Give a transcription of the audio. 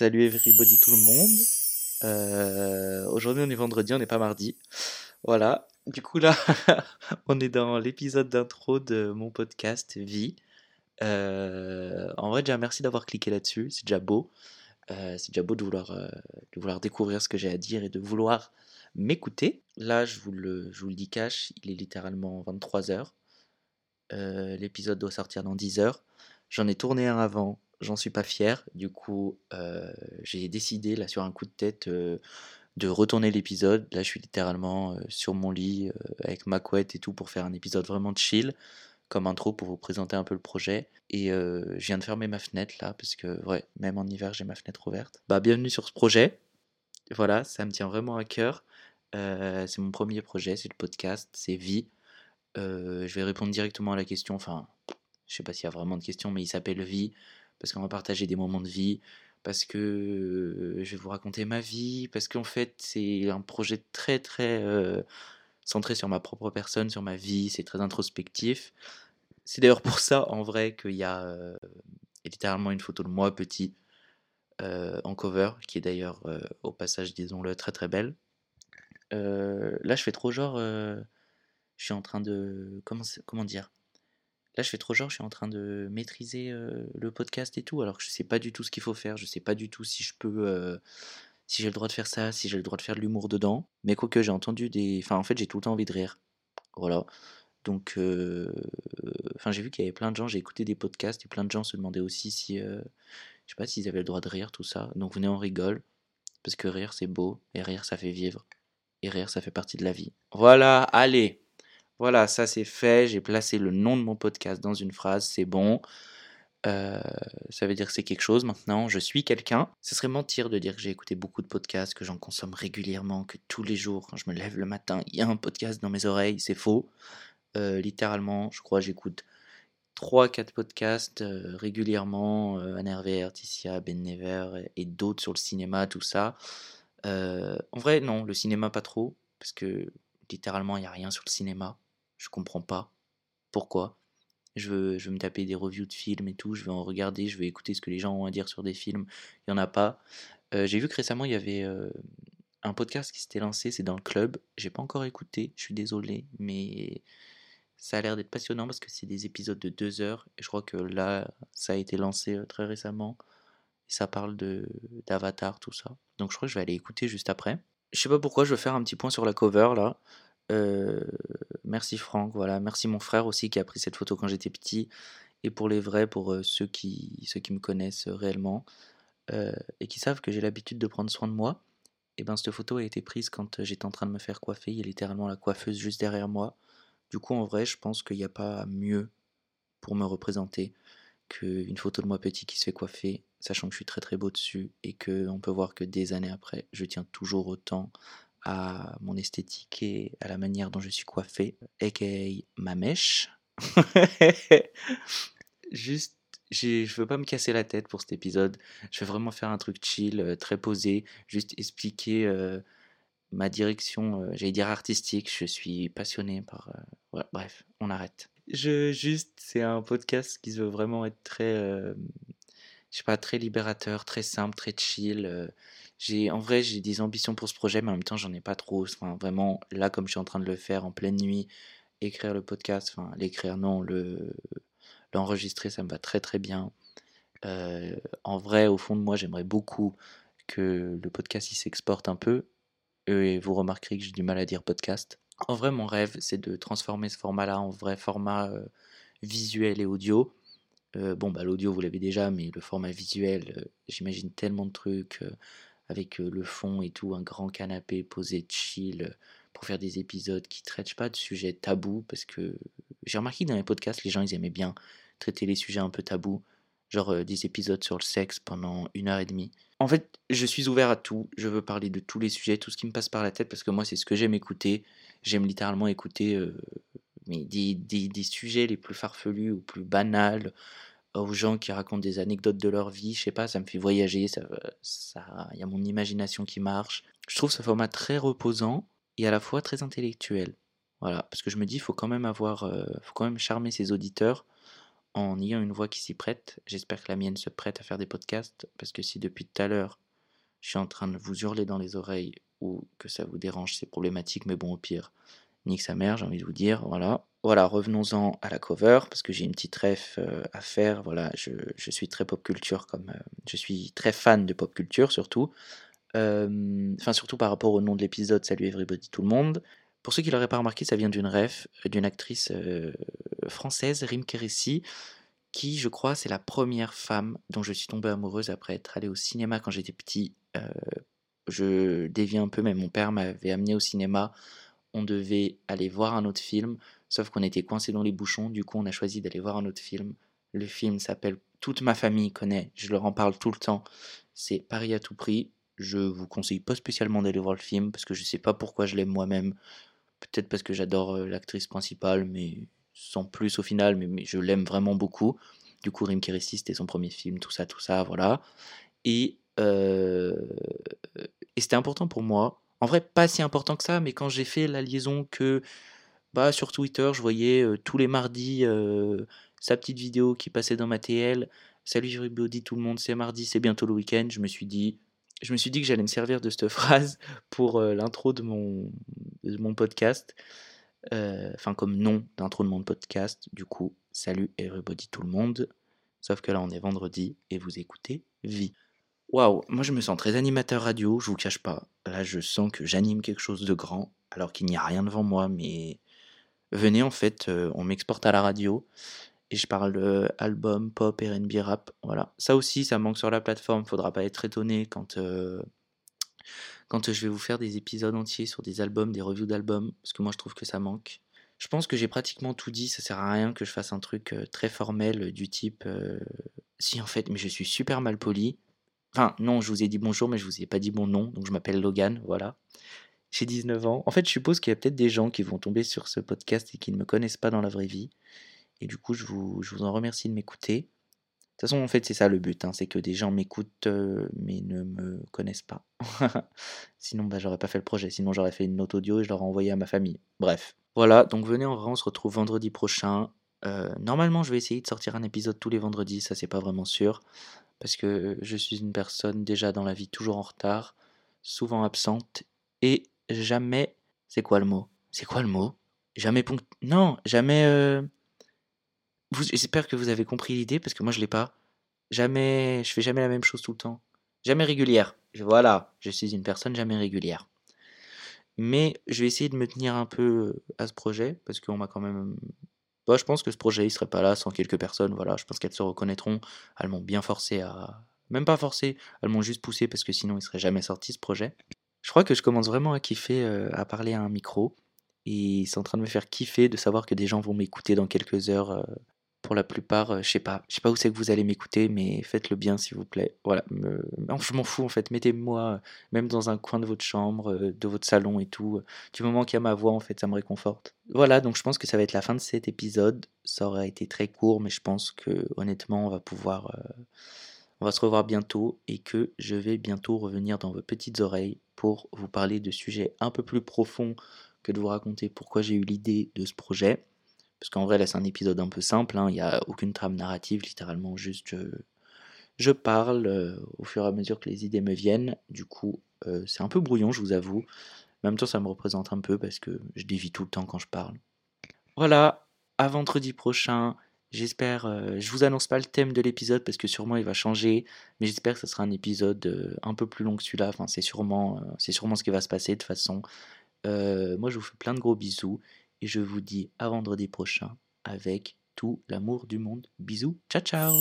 Salut everybody tout le monde. Euh, Aujourd'hui on est vendredi, on n'est pas mardi. Voilà. Du coup là, on est dans l'épisode d'intro de mon podcast Vie. Euh, en vrai déjà merci d'avoir cliqué là-dessus, c'est déjà beau. Euh, c'est déjà beau de vouloir, découvrir ce que j'ai à dire et de vouloir m'écouter. Là je vous, le, je vous le dis cash, il est littéralement 23h. L'épisode doit sortir dans 10h. J'en ai tourné un avant, j'en suis pas fier. Du coup, euh, j'ai décidé, là, sur un coup de tête, euh, de retourner l'épisode. Là, je suis littéralement euh, sur mon lit avec ma couette et tout pour faire un épisode vraiment chill, comme intro pour vous présenter un peu le projet. Et je viens de fermer ma fenêtre là, parce que, ouais, même en hiver, j'ai ma fenêtre ouverte. Bah, bienvenue sur ce projet. Voilà, ça me tient vraiment à cœur. c'est mon premier projet, c'est le podcast, c'est Vie. je vais répondre directement à la question, enfin, je sais pas s'il y a vraiment de questions, mais il s'appelle Vie, parce qu'on va partager des moments de vie, parce que euh, je vais vous raconter ma vie, parce qu'en fait c'est un projet très très euh, centré sur ma propre personne, sur ma vie, c'est très introspectif. C'est d'ailleurs pour ça en vrai qu'il y a euh, littéralement une photo de moi petit en cover, qui est d'ailleurs au passage disons-le très très belle. là je fais trop genre, je suis en train de... Comment, comment dire Là, je fais trop genre, je suis en train de maîtriser le podcast et tout, alors que je sais pas du tout ce qu'il faut faire, je sais pas du tout si je peux, si j'ai le droit de faire ça, si j'ai le droit de faire de l'humour dedans. Mais quoique, j'ai entendu des. Enfin, en fait, j'ai tout le temps envie de rire. Voilà. Donc, enfin, j'ai vu qu'il y avait plein de gens, j'ai écouté des podcasts et plein de gens se demandaient aussi si. je sais pas s'ils avaient le droit de rire, tout ça. Donc, venez, on rigole. Parce que rire, c'est beau. Et rire, ça fait vivre. Et rire, ça fait partie de la vie. Voilà, allez! Voilà, ça c'est fait. J'ai placé le nom de mon podcast dans une phrase, c'est bon. Euh, ça veut dire que c'est quelque chose maintenant. Je suis quelqu'un. Ce serait mentir de dire que j'ai écouté beaucoup de podcasts, que j'en consomme régulièrement, que tous les jours, quand je me lève le matin, il y a un podcast dans mes oreilles. C'est faux. Euh, littéralement, je crois, j'écoute 3-4 podcasts euh, régulièrement. NRV, Ticia, Ben Never et, d'autres sur le cinéma, tout ça. en vrai, non, le cinéma pas trop. Parce que littéralement, il n'y a rien sur le cinéma. Je comprends pas. Pourquoi je veux, me taper des reviews de films et tout, je vais en regarder, je vais écouter ce que les gens ont à dire sur des films. Il n'y en a pas. Euh, j'ai vu que récemment, il y avait euh, un podcast qui s'était lancé, c'est dans le club. J'ai pas encore écouté, je suis désolé, mais ça a l'air d'être passionnant parce que c'est des épisodes de deux heures. Je crois que là, ça a été lancé euh, très récemment. Ça parle de d'Avatar, tout ça. Donc je crois que je vais aller écouter juste après. Je sais pas pourquoi, je veux faire un petit point sur la cover là. Euh, merci Franck, voilà. Merci mon frère aussi qui a pris cette photo quand j'étais petit. Et pour les vrais, pour euh, ceux, qui, me connaissent réellement euh, et qui savent que j'ai l'habitude de prendre soin de moi, et eh ben cette photo a été prise quand j'étais en train de me faire coiffer. Il y a littéralement la coiffeuse juste derrière moi. Du coup, en vrai, je pense qu'il n'y a pas mieux pour me représenter qu'une photo de moi petit qui se fait coiffer, sachant que je suis très très beau dessus et qu'on peut voir que des années après, je tiens toujours autant à mon esthétique et à la manière dont je suis coiffé, aka ma mèche. Juste, je veux pas me casser la tête pour cet épisode. Je vais vraiment faire un truc chill, euh, très posé, juste expliquer euh, ma direction, euh, j'allais dire artistique. Je suis passionné par. bref, on arrête. Je juste, c'est un podcast qui veut vraiment être très, je sais pas, très libérateur, très simple, très chill j'ai en vrai j'ai des ambitions pour ce projet mais en même temps j'en ai pas trop. Enfin vraiment là comme je suis en train de le faire en pleine nuit écrire le podcast enfin l'écrire non le l'enregistrer ça me va très très bien. Euh, en vrai au fond de moi j'aimerais beaucoup que le podcast il s'exporte un peu. Et vous remarquerez que j'ai du mal à dire podcast. En vrai mon rêve c'est de transformer ce format là en vrai format euh, visuel et audio bon bah l'audio vous l'avez déjà mais le format visuel j'imagine tellement de trucs avec le fond et tout, un grand canapé posé chill pour faire des épisodes qui traitent pas de sujets tabous parce que j'ai remarqué dans les podcasts, les gens ils aimaient bien traiter les sujets un peu tabous, genre des épisodes sur le sexe pendant une heure et demie. En fait, je suis ouvert à tout, je veux parler de tous les sujets, tout ce qui me passe par la tête parce que moi c'est ce que j'aime écouter. J'aime littéralement écouter mais des, des, des, sujets les plus farfelus ou plus banals, aux gens qui racontent des anecdotes de leur vie, je sais pas, ça me fait voyager, ça, ça, il y a mon imagination qui marche. Je trouve ce format très reposant et à la fois très intellectuel. Voilà, parce que je me dis, faut quand même avoir, euh, faut quand même charmer ses auditeurs en ayant une voix qui s'y prête. J'espère que la mienne se prête à faire des podcasts, parce que si depuis tout à l'heure, je suis en train de vous hurler dans les oreilles ou que ça vous dérange, c'est problématique, mais bon, au pire, nique sa mère, j'ai envie de vous dire, voilà. Voilà, revenons-en à la cover, parce que j'ai une petite ref euh, à faire, voilà, je, suis très pop culture, comme euh, je suis très fan de pop culture surtout, euh, enfin surtout par rapport au nom de l'épisode Salut Everybody tout le monde. Pour ceux qui l'auraient pas remarqué, ça vient d'une ref, d'une actrice française, Rim Kéressi, qui, je crois, c'est la première femme dont je suis tombée amoureuse après être allée au cinéma quand j'étais petit. je dévie un peu, mais mon père m'avait amené au cinéma on devait aller voir un autre film, sauf qu'on était coincé dans les bouchons, du coup on a choisi d'aller voir un autre film. Le film s'appelle Toute ma famille connaît, je leur en parle tout le temps, c'est Paris à tout prix. Je vous conseille pas spécialement d'aller voir le film parce que je sais pas pourquoi je l'aime moi-même. Peut-être parce que j'adore euh, l'actrice principale, mais sans plus au final, mais, je l'aime vraiment beaucoup. Du coup, Rim Kérissi, c'était son premier film, tout ça, tout ça, voilà. Et, euh, et c'était important pour moi en vrai, pas si important que ça, mais quand j'ai fait la liaison que bah, sur Twitter, je voyais tous les mardis sa petite vidéo qui passait dans ma TL. Salut everybody, tout le monde, c'est mardi, c'est bientôt le week-end. Je me suis dit, je me suis dit que j'allais me servir de cette phrase pour l'intro de mon, podcast. Enfin, comme nom d'intro de mon podcast. Du coup, salut everybody, tout le monde. Sauf que là, on est vendredi et vous écoutez Vie. Waouh, moi je me sens très animateur radio, je vous cache pas. Là, je sens que j'anime quelque chose de grand, alors qu'il n'y a rien devant moi, mais venez en fait, euh, on m'exporte à la radio et je parle euh, album, pop, R&B, rap. Voilà, ça aussi, ça manque sur la plateforme. Faudra pas être étonné quand euh, quand je vais vous faire des épisodes entiers sur des albums, des reviews d'albums, parce que moi je trouve que ça manque. Je pense que j'ai pratiquement tout dit. Ça sert à rien que je fasse un truc très formel du type. Si en fait, mais je suis super mal poli. Enfin, non, je vous ai dit bonjour, mais je vous ai pas dit mon nom, donc je m'appelle Logan, voilà. J'ai 19 ans. En fait, je suppose qu'il y a peut-être des gens qui vont tomber sur ce podcast et qui ne me connaissent pas dans la vraie vie. Et du coup, je vous, en remercie de m'écouter. De toute façon, en fait, c'est ça le but, hein, c'est que des gens m'écoutent euh, mais ne me connaissent pas. Sinon, bah, j'aurais pas fait le projet. Sinon, j'aurais fait une note audio et je l'aurais envoyé à ma famille. Bref. Voilà, donc venez en vrai, on se retrouve vendredi prochain. Euh, normalement, je vais essayer de sortir un épisode tous les vendredis, ça c'est pas vraiment sûr parce que je suis une personne déjà dans la vie toujours en retard, souvent absente, et jamais... C'est quoi le mot? C'est quoi le mot? Jamais punct... Non, jamais... J'espère que vous avez compris l'idée, parce que moi je l'ai pas. Jamais... Je fais jamais la même chose tout le temps. Jamais régulière. Voilà, je suis une personne jamais régulière. Mais je vais essayer de me tenir un peu à ce projet, parce qu'on m'a quand même bah, je pense que ce projet il serait pas là sans quelques personnes. Voilà, je pense qu'elles se reconnaîtront. Elles m'ont bien forcé à, même pas forcé, elles m'ont juste poussé parce que sinon il serait jamais sorti ce projet. Je crois que je commence vraiment à kiffer euh, à parler à un micro et c'est en train de me faire kiffer de savoir que des gens vont m'écouter dans quelques heures euh, pour la plupart, euh, je sais pas, je sais pas où c'est que vous allez m'écouter, mais faites-le bien s'il vous plaît. Voilà, je m'en fous en fait, mettez-moi euh, même dans un coin de votre chambre, euh, de votre salon et tout. Du moment qu'il y a ma voix, en fait, ça me réconforte. Voilà, donc je pense que ça va être la fin de cet épisode. Ça aurait été très court, mais je pense que honnêtement, on va pouvoir, on va se revoir bientôt et que je vais bientôt revenir dans vos petites oreilles pour vous parler de sujets un peu plus profonds que de vous raconter pourquoi j'ai eu l'idée de ce projet. Parce qu'en vrai, là, c'est un épisode un peu simple. Hein. Il n'y a aucune trame narrative, littéralement, juste je, parle euh, au fur et à mesure que les idées me viennent. Du coup, euh, c'est un peu brouillon, je vous avoue. En même temps, ça me représente un peu parce que je dévie tout le temps quand je parle. Voilà, à vendredi prochain. J'espère, euh, je vous annonce pas le thème de l'épisode parce que sûrement il va changer, mais j'espère que ce sera un épisode un peu plus long que celui-là. Enfin, c'est sûrement, c'est sûrement ce qui va se passer de toute façon. moi, je vous fais plein de gros bisous et je vous dis à vendredi prochain avec tout l'amour du monde. Bisous, ciao ciao